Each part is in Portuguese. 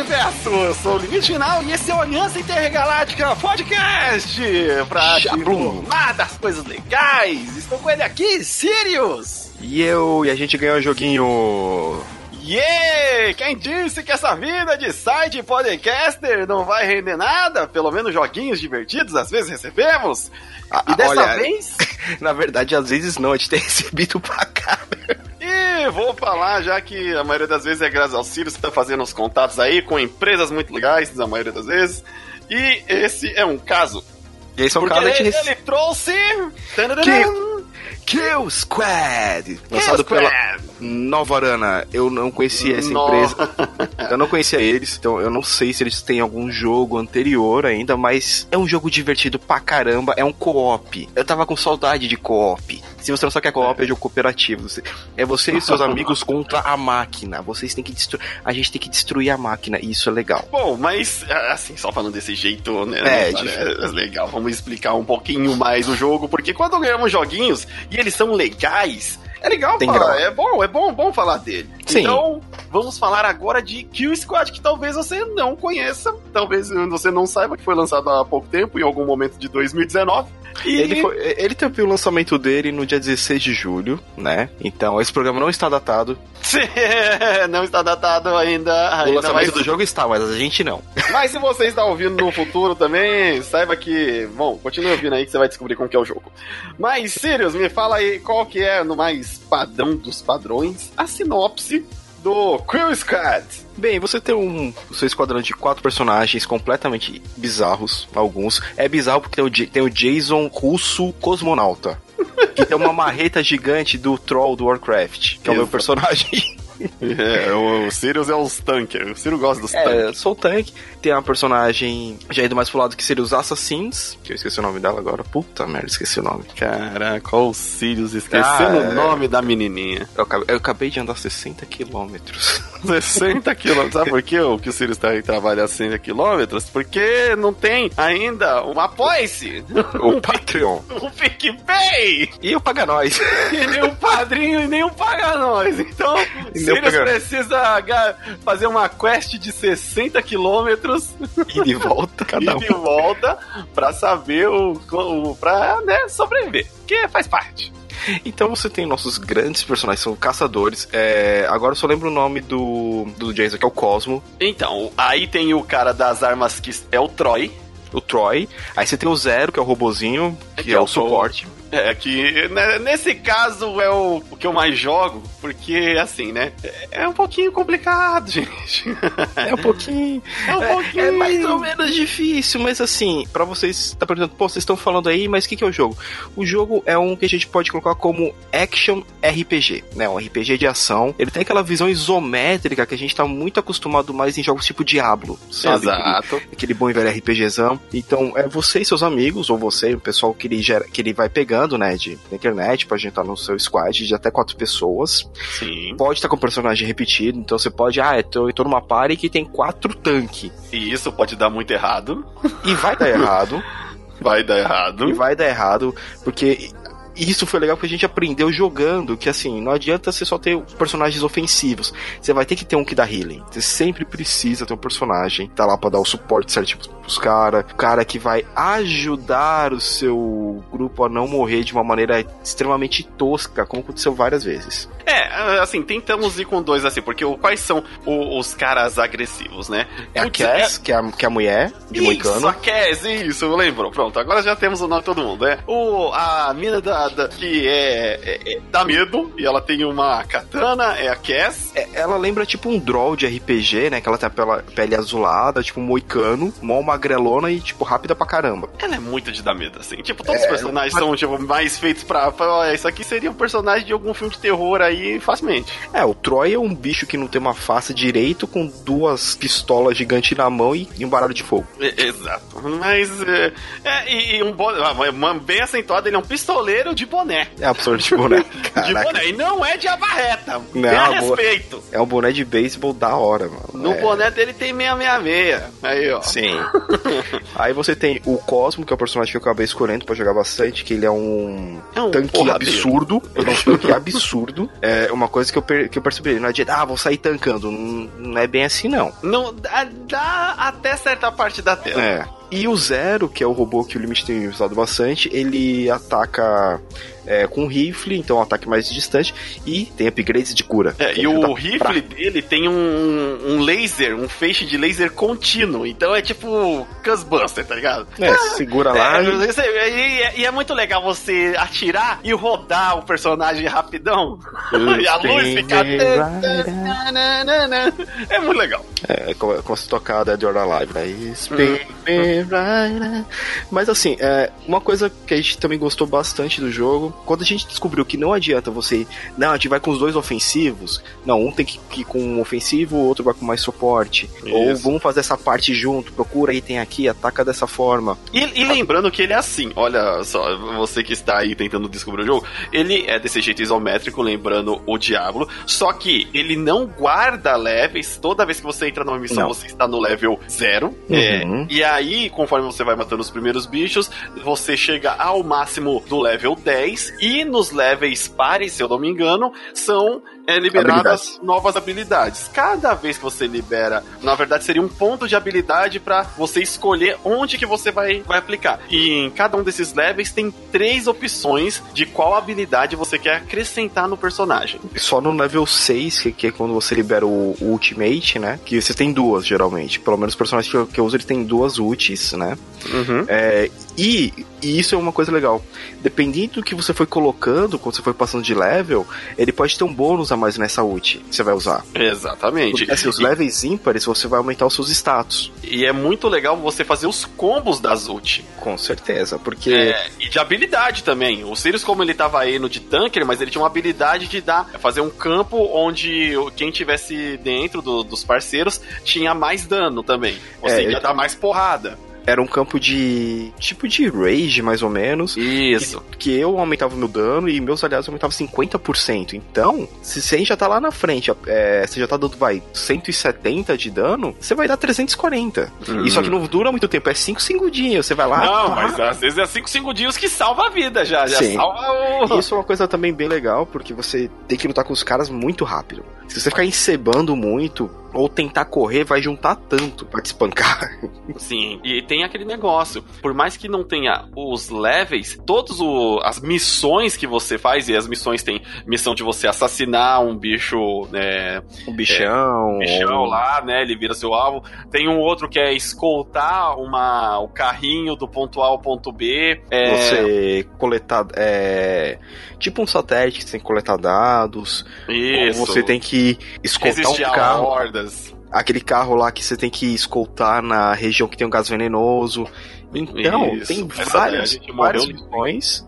Universo! Eu sou o Limite Final e esse é o Aliança Intergaláctica Podcast! Pra informar das coisas legais! Estou com ele aqui, Sirius! E eu, e a gente ganhou um joguinho Yeah! Quem disse que essa vida de site podcaster não vai render nada? Pelo menos joguinhos divertidos às vezes recebemos. E dessa Olha, vez. Na verdade, às vezes não, a gente tem recebido pra cá. E vou falar, já que a maioria das vezes é graças ao Sirius que tá fazendo os contatos aí com empresas muito legais, a maioria das vezes. E esse é um caso. E esse é um caso a gente ele, ele trouxe. Tananana, Kill Squad! Lançado Squad. pela Nova Arana. Eu não conhecia essa No- empresa. Eu não conhecia eles, então eu não sei se eles têm algum jogo anterior ainda, mas é um jogo divertido pra caramba, é um co-op. Eu tava com saudade de co-op. Se você não sabe o que é co-op, é jogo cooperativo. É você e seus amigos contra a máquina. Vocês têm que destruir. A gente tem que destruir a máquina, e isso é legal. Bom, mas assim, só falando desse jeito, né? É, de- é legal. Vamos explicar um pouquinho mais o jogo, porque quando ganhamos joguinhos e eles são legais, é legal Tem falar, grau. é bom, é bom, bom falar dele. Sim. Então, vamos falar agora de Kill Squad, que talvez você não conheça, talvez você não saiba que foi lançado há pouco tempo, em algum momento de 2019. E Ele, foi- ele teve o lançamento dele no dia 16 de julho, né? Então esse programa não está datado. Não está datado ainda. O ainda lançamento mas- do jogo está, mas a gente não. Mas se você está ouvindo no futuro também, saiba que. Bom, continue ouvindo aí que você vai descobrir como que é o jogo. Mas, Sirius, me fala aí qual que é, no mais padrão dos padrões, a sinopse do Crew Squad. Bem, você tem um, o seu esquadrão de quatro personagens completamente bizarros, alguns. É bizarro porque tem o, tem o Jason russo cosmonauta. Que tem uma marreta gigante do Troll do Warcraft, que é o meu Exato. personagem. É, o Sirius é os tankers. O Sirius gosta dos. É, sou o tanque. Tem uma personagem já indo mais pro lado que seria os Assassins, que eu esqueci o nome dela agora. Puta merda, esqueci o nome. Caraca, olha o Sirius esquecendo Ah, o nome da menininha. Eu acabei, eu acabei de andar 60 quilômetros. 60 quilômetros. Sabe por que o que o Sirius tá aí trabalha 60 quilômetros? Porque não tem ainda um apoia-se. O Patreon. Um PicPay. E o Paga Nós. E nem o padrinho e nem o paga nós. Então, o Sirius paga- precisa fazer uma quest de 60 quilômetros E de volta, e cada um. de volta pra saber o, o pra né, sobreviver. Que faz parte. Então você tem nossos grandes personagens, são caçadores. É, agora eu só lembro o nome do, do Jason, que é o Cosmo, Então, aí tem o cara das armas que é o Troy. o Troy. Aí você tem o Zero, que é o robozinho, que, Que é, é o o suporte. É, que né, nesse caso é o, o que eu mais jogo, porque assim, né? É, é um pouquinho complicado, gente. É um pouquinho. É um É, pouquinho. é mais ou menos difícil, mas assim, pra vocês, tá perguntando, pô, vocês estão falando aí, mas o que, que é o jogo? O jogo é um que a gente pode colocar como action RPG, né? Um RPG de ação. Ele tem aquela visão isométrica que a gente tá muito acostumado mais em jogos tipo Diablo, sabe? Exato. aquele bom e velho RPGzão. Então, é você e seus amigos, ou você, o pessoal que ele, gera, que ele vai pegando, né, de, da internet, gente estar no seu squad de até quatro pessoas. Sim. Pode estar com o personagem repetido, então você pode, ah, eu tô, eu tô numa party que tem quatro tanque. E isso pode dar muito errado. E vai dar errado, Vai dar errado. e vai dar errado, porque isso foi legal porque a gente aprendeu jogando que assim, não adianta você só ter personagens ofensivos. Você vai ter que ter um que dá healing. Você sempre precisa ter um personagem que tá lá pra dar o suporte certinho pros caras. O cara que vai ajudar o seu grupo a não morrer de uma maneira extremamente tosca, como aconteceu várias vezes. É, assim, tentamos ir com dois assim, porque quais são o- os caras agressivos, né? É a Cass, que é a, que é a mulher de Isso, Moicano. a Cass, isso, eu lembro. Pronto, agora já temos o nome de todo mundo, né? O, a mina da, da- que é, é- é- dá medo, e ela tem uma katana, é a Cass. É, ela lembra tipo um draw de RPG, né? Que ela tem a pele, pele azulada, tipo um moicano, mó magrelona e tipo rápida pra caramba. Ela é muito de dar medo, assim. Tipo, todos os personagens são, tipo, mais feitos pra... pra olha, isso aqui seria um personagem de algum filme de terror aí, facilmente. É, o Troy é um bicho que não tem uma face direito, com duas pistolas gigantes na mão e, e um baralho de fogo. É, exato. Mas, é, é, e, e um bom... ah, bem acentuado, ele é um pistoleiro De boné. É absurdo de boné. de boné. E não é de abarreta. Não, boa. respeito. É um boné de beisebol da hora, mano. No é. boné dele tem 666. Aí, ó. Sim. Aí você tem o Cosmo, que é o personagem que eu acabei escolhendo pra jogar bastante, que ele é um, É um tanque absurdo. Ele é um tanque absurdo. É uma coisa que eu, per- que eu percebi. Não adianta, ah, vou sair tancando. Não, não é bem assim, não. Não, dá, dá até certa parte da tela. É. E o Zero, que é o robô que o Limite tem usado bastante, ele ataca é, com rifle, então é um ataque mais distante, e tem upgrades de cura. É, e o rifle dele tem um, um laser, um feixe de laser contínuo. Então é tipo Cusbuster, tá ligado? pra- É, segura lá É, e... e, é- e é muito legal você atirar e rodar o personagem rapidão. e a luz fica. É muito legal. É, como como se tocar Dead or Alive, né? Spin me right. Mas assim, é, uma coisa que a gente também gostou bastante do jogo, quando a gente descobriu que não adianta você. Não, a gente vai com os dois ofensivos. Não, um tem que ir com um ofensivo, o outro vai com mais suporte. Ou Isso. vamos fazer essa parte junto, procura item aqui, ataca dessa forma. E, e lembrando que ele é assim, olha só, você que está aí tentando descobrir o jogo, ele é desse jeito isométrico, lembrando o Diablo, só que ele não guarda levels, toda vez que você entra numa missão, Não. você está no level zero, Uhum. é, e aí, conforme você vai matando os primeiros bichos, você chega ao máximo do level 10, e nos levels pares, se eu não me engano, são é, liberadas Habilidades. novas habilidades. Cada vez que você libera, na verdade seria um ponto de habilidade pra você escolher onde que você vai, vai aplicar. E em cada um desses levels tem três opções de qual habilidade você quer acrescentar no personagem. Só no level 6, que, que é quando você libera o, o Ultimate, né? Que você tem duas, geralmente. Pelo menos os personagens que eu, que eu uso, ele tem duas ultis, né? É, e, e isso é uma coisa legal. Dependendo do que você foi colocando, quando você foi passando de level, ele pode ter um bônus a mais nessa ult que você vai usar. Exatamente. Porque assim, os E- levels ímpares, você vai aumentar os seus status. E é muito legal você fazer os combos das ult. Com certeza, porque. É, e de habilidade também. O Sirius, como ele tava indo de tanker, mas ele tinha uma habilidade de dar, fazer um campo onde quem tivesse dentro do- dos parceiros tinha mais dano também. Ou É, seja, ia ele- dar mais porrada. Era um campo de. tipo de rage, mais ou menos. Isso. que eu aumentava o meu dano e meus aliados aumentavam 50%. Então, se você já tá lá na frente, é, você já tá dando, vai, 170 de dano, você vai dar 340. E só que não dura muito tempo, é 5 segundinhos. Você vai lá. Não, mas às vezes é 5 segundinhos que salva a vida já. Já Sim. salva o. Isso é uma coisa também bem legal, porque você tem que lutar com os caras muito rápido. Se você ficar encebando muito, ou tentar correr, vai juntar tanto pra te espancar. Sim, e tem aquele negócio. Por mais que não tenha os levels, todas as missões que você faz, e as missões tem missão de você assassinar um bicho, né, Um bichão. bichão ou- lá, né? Ele vira seu alvo. Tem um outro que é escoltar uma, o carrinho do ponto A ao ponto B. É, Você coletar. É, tipo um satélite que você tem que coletar dados. isso. Ou você tem que escoltar resistir um a carro. Aquele carro lá que você tem que escoltar na região que tem um gás venenoso. Então, Isso. tem Essa várias, várias missões.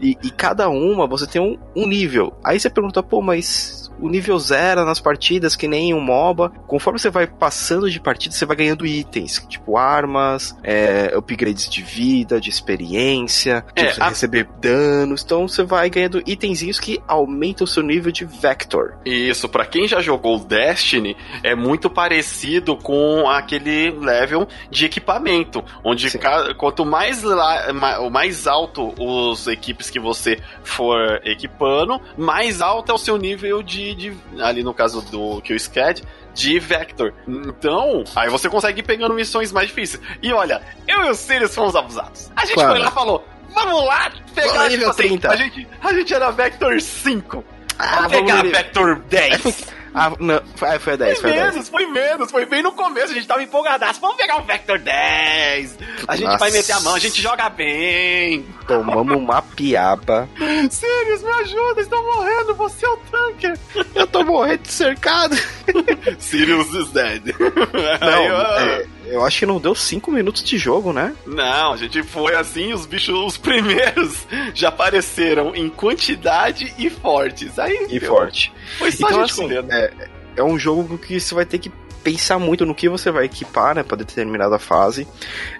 E, e cada uma você tem um, um nível. Aí você pergunta, pô, mas o nível zero nas partidas, que nem um MOBA. Conforme você vai passando de partida, você vai ganhando itens, tipo armas, é, upgrades de vida, de experiência, É, tipo, você a- receber danos. Então você vai ganhando itenzinhos que aumentam o seu nível de Vector. Isso, pra quem já jogou Destiny, é muito parecido com aquele level de equipamento, onde ca- quanto mais, la- mais alto os equipes que você for equipando, mais alto é o seu nível de, de- ali no caso do que o Scad, de Vector. Então, aí você consegue ir pegando missões mais difíceis. E olha, eu e o Sirius fomos abusados. A gente Claro. foi lá e falou: Vamos lá pegar Vamos nível tipo assim, 30. A gente, a gente era Vector 5. Ah, Vamos vamos pegar ver. Vector 10. Ah, não, foi, foi a 10, foi Foi a 10. menos, foi menos, foi bem no começo, a gente tava empolgadaço. Vamos pegar o Vector 10. A gente Nossa. vai meter a mão, a gente joga bem. Tomamos uma piaba. Sirius, me ajuda, estou morrendo, você é o tanker. Eu tô morrendo de cercado. Sirius is dead. Não, Aí, ó, é, eu acho que não deu 5 minutos de jogo, né? Não, a gente foi assim, os bichos, os primeiros já apareceram em quantidade e fortes. Aí E forte. Foi só Então, a gente assim, é, é um jogo que você vai ter que pensar muito no que você vai equipar, né, pra determinada fase.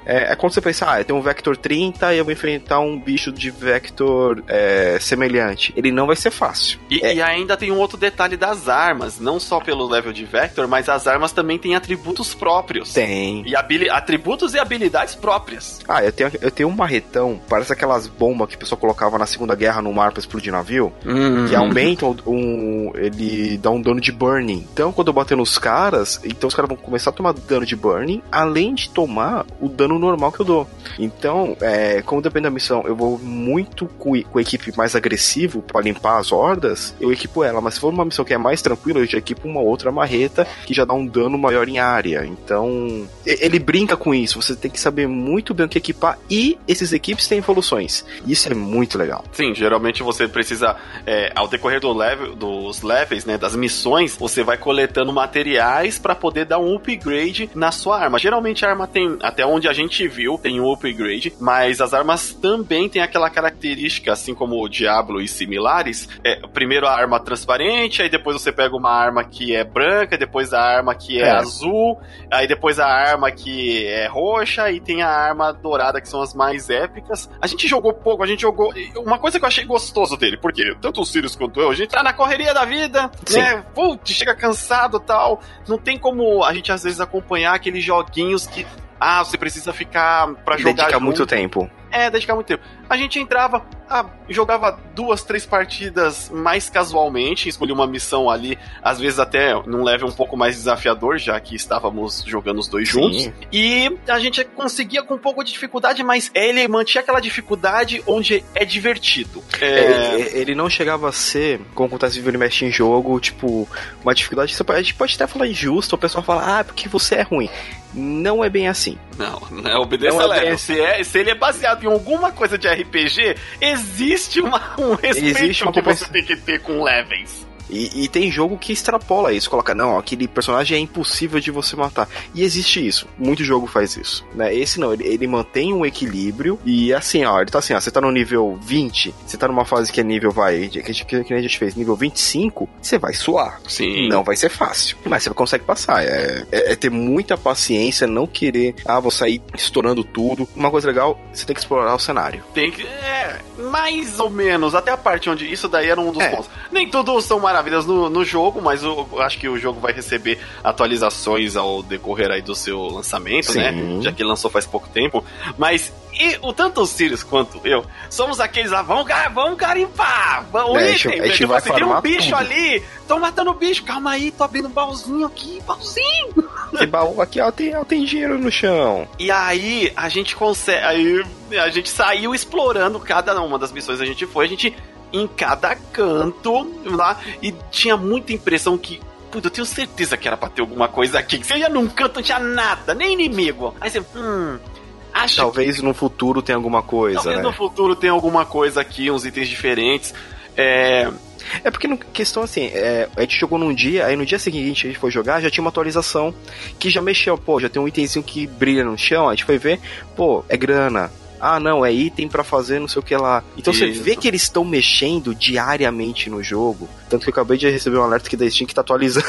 É, é quando você pensa, ah, eu tenho um Vector 30 e eu vou enfrentar um bicho de Vector é, semelhante. Ele não vai ser fácil. E, é. e, ainda tem um outro detalhe das armas, não só pelo level de Vector, mas as armas também têm atributos próprios. Tem. E atributos e habilidades próprias. Ah, eu tenho, eu tenho um marretão, parece aquelas bombas que o pessoal colocava na Segunda Guerra no mar pra explodir navio, uhum. que aumenta um, ele dá um dano de burning. Então, quando eu bater nos caras, então os caras vão começar a tomar dano de burning, além de tomar o dano normal que eu dou. Então, é, como depende da missão, eu vou muito com, com a equipe mais agressivo para limpar as hordas, eu equipo ela. Mas se for uma missão que é mais tranquila, eu já equipo uma outra marreta que já dá um dano maior em área. Então, ele brinca com isso. Você tem que saber muito bem o que equipar e esses equipes têm evoluções. Isso é muito legal. Sim, geralmente você precisa, é, ao decorrer do level, dos levels, né, das missões, você vai coletando materiais para poder dar um upgrade na sua arma. Geralmente a arma tem, até onde a gente viu, tem um upgrade, mas as armas também têm aquela característica, assim como o Diablo e similares. É, primeiro a arma transparente, aí depois você pega uma arma que é branca, depois a arma que é, é. azul, aí depois a arma que é roxa e tem a arma dourada que são as mais épicas. A gente jogou pouco, a gente jogou. Uma coisa que eu achei gostoso dele, porque tanto o Sirius quanto eu, a gente tá na correria da vida, Sim. né? Putz, chega cansado tal. Não tem como a gente às vezes acompanhar aqueles joguinhos que ah, você precisa ficar para jogar. Dedica junto. muito tempo. É, dedicar muito tempo. A gente entrava, ah, jogava duas, três partidas mais casualmente, escolhia uma missão ali, às vezes até num level um pouco mais desafiador, já que estávamos jogando os dois Sim. juntos. E a gente conseguia com um pouco de dificuldade, mas ele mantinha aquela dificuldade onde é divertido. É... Ele, ele, não chegava a ser, como acontece ele mexe em jogo, tipo, uma dificuldade. A gente pode até falar injusto, o pessoal fala, ah, porque você é ruim. Não é bem assim. Não, não é obedeça não é se, é, se ele é baseado em alguma coisa de RPG, existe uma, um respeito existe uma que você tem que ter com levels. E, e, tem jogo que extrapola isso, coloca, não, aquele personagem é impossível de você matar. E existe isso, muito jogo faz isso. Né? Esse não, ele, ele mantém um equilíbrio e assim, ó, ele tá assim, ó, você tá no nível 20, você tá numa fase que é nível, vai, que, que, que a gente fez, nível 25, você vai suar. Sim. Não vai ser fácil, mas você consegue passar. É, é, é ter muita paciência, não querer, ah, vou sair estourando tudo. Uma coisa legal, você tem que explorar o cenário. Tem que, é, mais ou menos, até a parte onde isso daí era um dos é. pontos. Nem todos são maravilhosos maravilhas no, no jogo, mas eu, acho que o jogo vai receber atualizações ao decorrer aí do seu lançamento, né? Sim. né? Já que lançou faz pouco tempo. Mas e o tanto o Sirius quanto eu somos aqueles lá, vamos, vamos garimpar, vamos é, item, a tipo assim, tem um bicho tudo. ali, tô matando o bicho, calma aí, tô abrindo um baúzinho aqui, baúzinho. Esse baú aqui, ó, tem, ó, tem dinheiro no chão. E aí, a gente consegue, aí a gente saiu explorando cada uma das missões a gente foi, a gente em cada canto lá e tinha muita impressão que Puta, eu tenho certeza que era pra ter alguma coisa aqui. Você ia num canto, não tinha nada, nem inimigo. Aí você, hum. Acho Talvez que... no futuro tenha alguma coisa. Talvez né? no futuro tenha alguma coisa aqui, uns itens diferentes. É. É porque, no, questão assim, é, a gente jogou num dia, aí no dia seguinte a gente foi jogar, já tinha uma atualização que já mexeu, pô, já tem um itemzinho que brilha no chão, a gente foi ver, pô, é grana, ah, não, é item para fazer não sei o que lá. Então Isso. você vê que eles estão mexendo diariamente no jogo. Tanto que eu acabei de receber um alerta que da Steam que tá atualizando.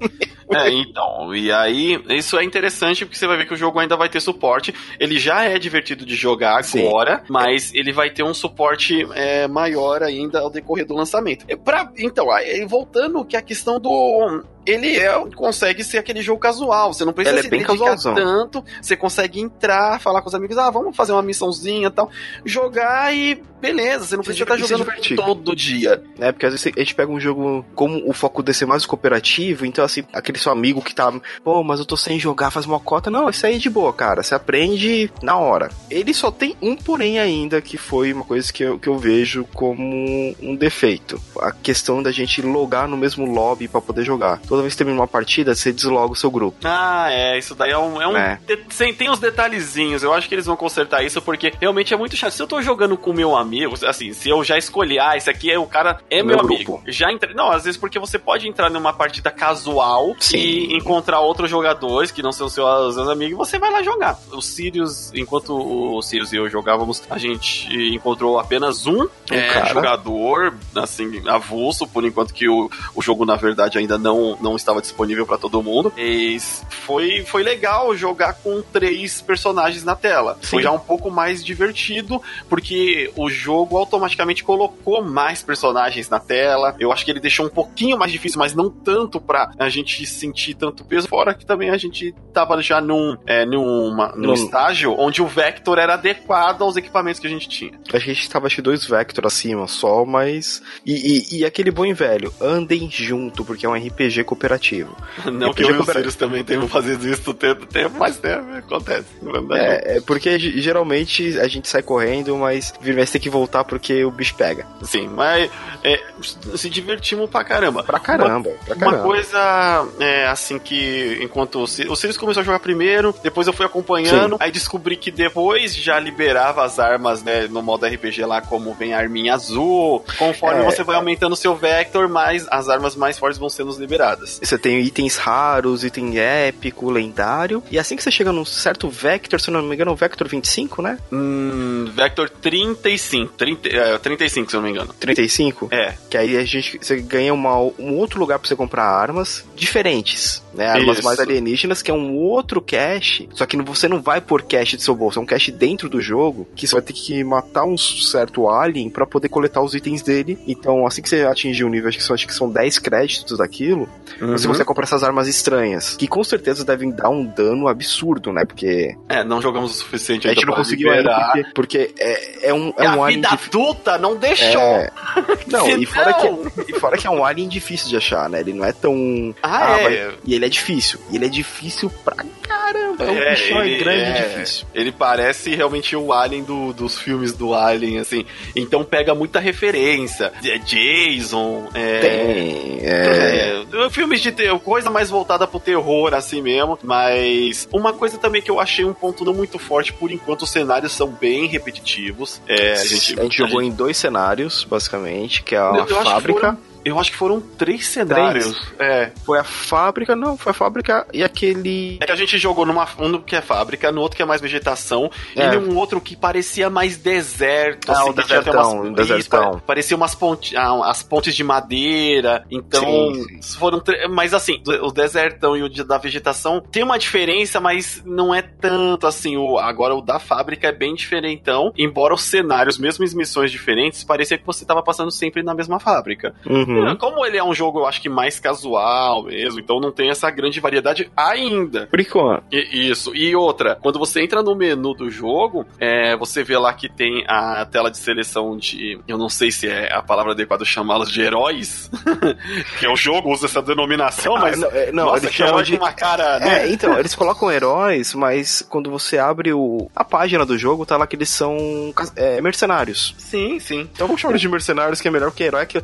É, então, e aí, isso é interessante porque você vai ver que o jogo ainda vai ter suporte. Ele já é divertido de jogar Sim. agora, mas ele vai ter um suporte é, maior ainda ao decorrer do lançamento. É, pra, então, aí, voltando que a questão do ele é, consegue ser aquele jogo casual. Você não precisa ele é se é bem dedicar casualzão. tanto. Você consegue entrar, falar com os amigos, ah, vamos fazer uma missãozinha e tal. Jogar e beleza, você não precisa estar jogando todo dia. É, porque às vezes a gente pega um jogo como o foco desse é mais cooperativo, então assim, aquele seu amigo que tá, pô, mas eu tô sem jogar, faz uma cota. Não, isso aí é de boa, cara. Você aprende na hora. Ele só tem um porém ainda, que foi uma coisa que eu, que eu vejo como um defeito. A questão da gente logar no mesmo lobby para poder jogar. Toda vez que termina uma partida, você desloga o seu grupo. Ah, é, isso daí é um. É um é. Tem, tem uns detalhezinhos, eu acho que eles vão consertar isso, porque realmente é muito chato. Se eu tô jogando com meu amigo, assim, se eu já escolhi, ah, esse aqui é o cara, é meu, meu amigo. Já entrei. Não, às vezes porque você pode entrar numa partida casual Sim. e encontrar outros jogadores que não são seus, seus amigos e você vai lá jogar. O Sirius, enquanto o Sirius e eu jogávamos, a gente encontrou apenas um, um é, jogador, assim, avulso, por enquanto que o, o jogo, na verdade, ainda não não estava disponível para todo mundo. E foi, foi legal jogar com três personagens na tela. Sim. Foi já um pouco mais divertido, porque o jogo automaticamente colocou mais personagens na tela. Eu acho que ele deixou um pouquinho mais difícil, mas não tanto pra a gente sentir tanto peso. Fora que também a gente tava já num, é, numa, num estágio onde o Vector era adequado aos equipamentos que a gente tinha. A gente tava, acho que dois Vector acima só, mas. E, e, e aquele bom e velho, andem junto, porque é um RPG cooperativo. Não que eu cooper... o Sirius também tenham fazendo isso tanto tempo, mas né, acontece. É, é, porque geralmente a gente sai correndo, mas vai ter que voltar porque o bicho pega. Sim, mas é, se divertimos pra caramba. Pra caramba, uma, pra caramba. Uma coisa, é, assim, que enquanto o Sirius começou a jogar primeiro, depois eu fui acompanhando, Sim. aí descobri que depois já liberava as armas, né, no modo RPG lá, como vem a arminha azul. Conforme é, você vai aumentando o seu Vector, mais as armas mais fortes vão sendo liberadas. Você tem itens raros, item épico, lendário, e assim que você chega num certo Vector, se não me engano, o Vector 25, né? Hum, Vector 35, 30, é, 35, se não me engano. 35? É. Que aí a gente, você ganha uma, um outro lugar pra você comprar armas diferentes, né? Armas Isso. mais alienígenas, que é um outro cache, só que você não vai por cache de seu bolso, é um cache dentro do jogo, que você vai ter que matar um certo alien para poder coletar os itens dele. Então, assim que você atingir o um nível, acho que são, acho que são 10 créditos daquilo, uhum. você consegue comprar essas armas estranhas, que com certeza devem dar um dano absurdo, né? Porque... É, não jogamos o suficiente A gente não conseguiu liberar. ainda, porque, porque é, é um, é, é um a alien... vida adulta não deixou! É... Não, e fora, que, e fora que é um alien difícil de achar, né? Ele não é tão. Ah, ah é. E ele é difícil. E ele é difícil pra caramba. É um é, bichão ele, grande é, e difícil. Ele parece realmente o alien do, dos filmes do Alien, assim. Então pega muita referência. É Jason. É, Tem. É... é filmes de ter, coisa mais voltada pro terror, assim mesmo. Mas uma coisa também que eu achei um ponto não muito forte, por enquanto os cenários são bem repetitivos. É, a gente, a gente jogou a gente... em dois cenários, basicamente, que é a fábrica. Eu acho que foram três cenários. Três? É. Foi a fábrica, não, foi a fábrica e aquele. É que a gente jogou numa um que é fábrica, no outro que é mais vegetação, é. e num outro que parecia mais deserto. Ah, assim, o desertão, umas, desertão. Parecia umas pontes, ah, as pontes de madeira. Então, sim, sim. foram. Mas assim, o desertão e o da vegetação tem uma diferença, mas não é tanto assim. O, agora o da fábrica é bem diferentão, embora os cenários, mesmo as missões diferentes, parecia que você estava passando sempre na mesma fábrica. Uhum. Uhum. Como ele é um jogo, eu acho que mais casual mesmo, então não tem essa grande variedade ainda. Por enquanto. E, isso. E outra, quando você entra no menu do jogo, é, você vê lá que tem a tela de seleção de. Eu não sei se é a palavra adequada chamá-los de heróis. que é o jogo, usa essa denominação, ah, mas. não, é, não nossa, eles chamam de uma cara. Né? É, então, eles colocam heróis, mas quando você abre o, a página do jogo, tá lá que eles são é, mercenários. Sim, sim. Então vamos chamar de mercenários, que é melhor que herói. Que,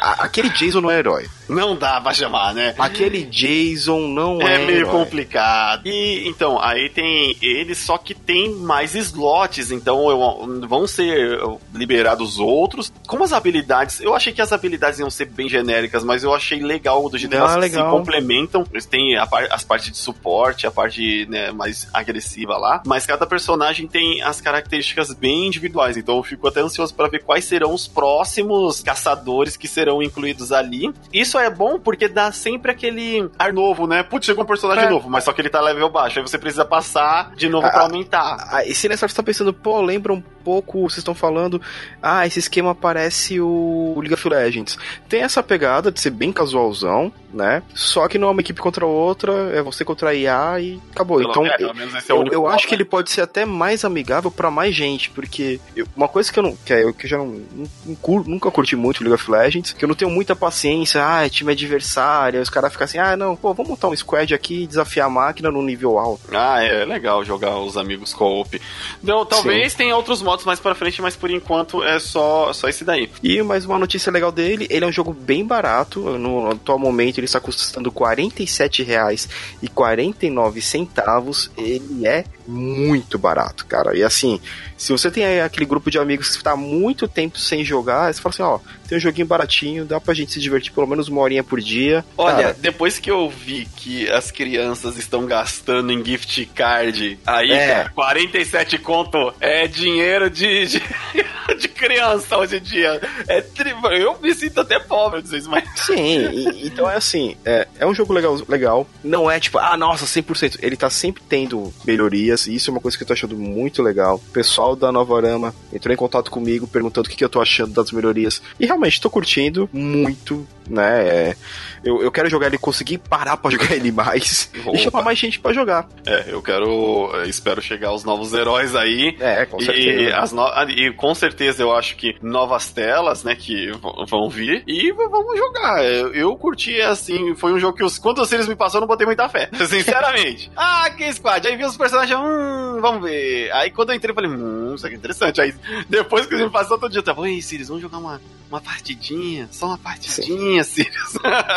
a, aquele Jason não é herói. Não dá pra chamar, né? Aquele Jason não é. É meio herói. complicado. E então, aí tem eles, só que tem mais slots, então eu, vão ser liberados outros. Como as habilidades, eu achei que as habilidades iam ser bem genéricas, mas eu achei legal do jeito que elas legal. se complementam. Eles têm a, as partes de suporte, a parte né, mais agressiva lá, mas cada personagem tem as características bem individuais, então eu fico até ansioso para ver quais serão os próximos caçadores que serão incluídos ali. Isso é bom porque dá sempre aquele ar novo, né? Putz, chegou um personagem é. novo, mas só que ele tá level baixo. Aí você precisa passar de novo ah, para aumentar. Ah, e se nessa você tá pensando, pô, lembra um pouco, vocês estão falando, ah, esse esquema parece o League of Legends. Tem essa pegada de ser bem casualzão, né? Só que não é uma equipe contra outra, é você contra a IA e acabou. Pelo então, é, é eu, eu acho que ele pode ser até mais amigável para mais gente, porque eu, uma coisa que eu não, que eu, que eu já não, não, nunca curti muito League of Legends, que eu não tenho muita paciência, ah, é time adversário, os caras ficam assim, ah, não, pô, vamos montar um squad aqui e desafiar a máquina no nível alto. Ah, é legal jogar os amigos co-op. Então, talvez Sim. tenha outros modos motos mais para frente, mas por enquanto é só, só esse daí. E mais uma notícia legal dele, ele é um jogo bem barato, no atual momento ele está custando R$ 47,49, ele é muito barato, cara. E assim, se você tem aquele grupo de amigos que está muito tempo sem jogar, você fala assim, ó, tem um joguinho baratinho, dá pra gente se divertir pelo menos uma horinha por dia. Olha, cara, depois que eu vi que as crianças estão gastando em gift card, aí, é. 47 conto é dinheiro de... de... criança hoje em dia. É tri... Eu me sinto até pobre, vezes, mas. Sim, e, então é assim, é, é um jogo legal, legal. Não é tipo, ah, nossa, 100%. Ele tá sempre tendo melhorias, e isso é uma coisa que eu tô achando muito legal. O pessoal da Nova Arama entrou em contato comigo perguntando o que, que eu tô achando das melhorias. E realmente tô curtindo muito, né? É, eu, eu quero jogar ele, conseguir parar pra jogar ele mais Opa. e chamar mais gente pra jogar. É, eu quero. Eu espero chegar aos novos heróis aí. É, com certeza. E, as no, e com certeza eu acho que novas telas, né, que vão vir e vamos jogar. Eu, eu curti, assim, foi um jogo que os, quando os seres me passou, eu não botei muita fé, sinceramente. ah, que squad. Aí vi os personagens, hum, vamos ver. Aí quando eu entrei, eu falei, hum, isso aqui é interessante. Aí depois que eles me passou todo dia, eu tava, ei, Sirius, vamos jogar uma, uma partidinha, só uma partidinha, Sim. Sirius.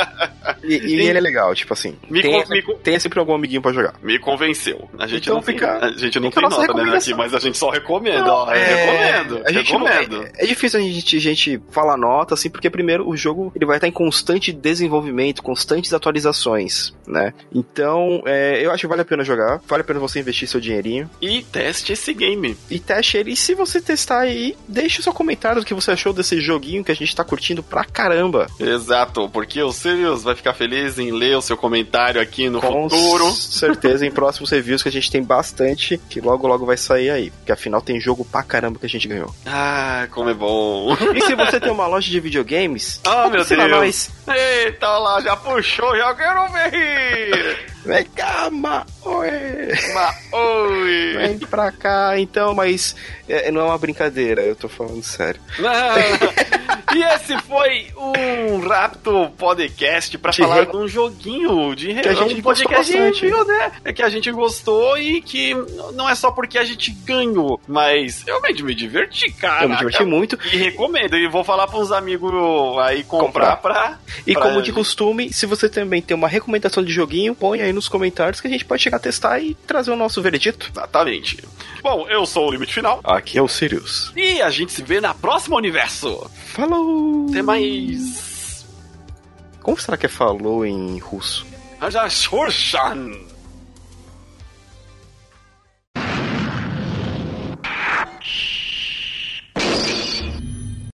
e, e ele é legal, tipo assim, me tem, me, tem sempre algum amiguinho pra jogar. Me convenceu. A gente então não fica, a gente não tem nota, né, aqui, mas a gente só recomenda, não, ó, é, recomendo. A gente recomendo. Não, é, é, difícil a gente, a gente falar nota, assim, porque primeiro o jogo ele vai estar em constante desenvolvimento, constantes atualizações, né? Então, é, eu acho que vale a pena jogar, vale a pena você investir seu dinheirinho. E teste esse game. E teste ele, e se você testar aí, deixe o seu comentário do que você achou desse joguinho que a gente tá curtindo pra caramba. Exato, porque o Sirius vai ficar feliz em ler o seu comentário aqui no Com futuro. certeza, em próximos reviews que a gente tem bastante, que logo logo vai sair aí. Porque afinal tem jogo pra caramba que a gente ganhou. Ah, como é bom. E se você tem uma loja de videogames, oh, meu Deus. nós. Eita lá, já puxou, já quero ver. Vem cá, Maoi! Maoi! Vem pra cá, então, mas é, não é uma brincadeira, eu tô falando sério. E esse foi um Rapto Podcast pra de falar de um joguinho de que a gente um podcast review, né? É que a gente gostou e que não é só porque a gente ganhou, mas realmente me diverti, cara. Eu me diverti muito. E recomendo. E vou falar para uns amigos aí comprar, comprar. pra. E pra como de costume, se você também tem uma recomendação de joguinho, põe aí nos comentários que a gente pode chegar a testar e trazer o nosso veredito. Exatamente. Bom, eu sou o Limite Final. Aqui é o Sirius. E a gente se vê na próxima universo. Falou! Até mais. Como será que é falou em russo? Ajashursan.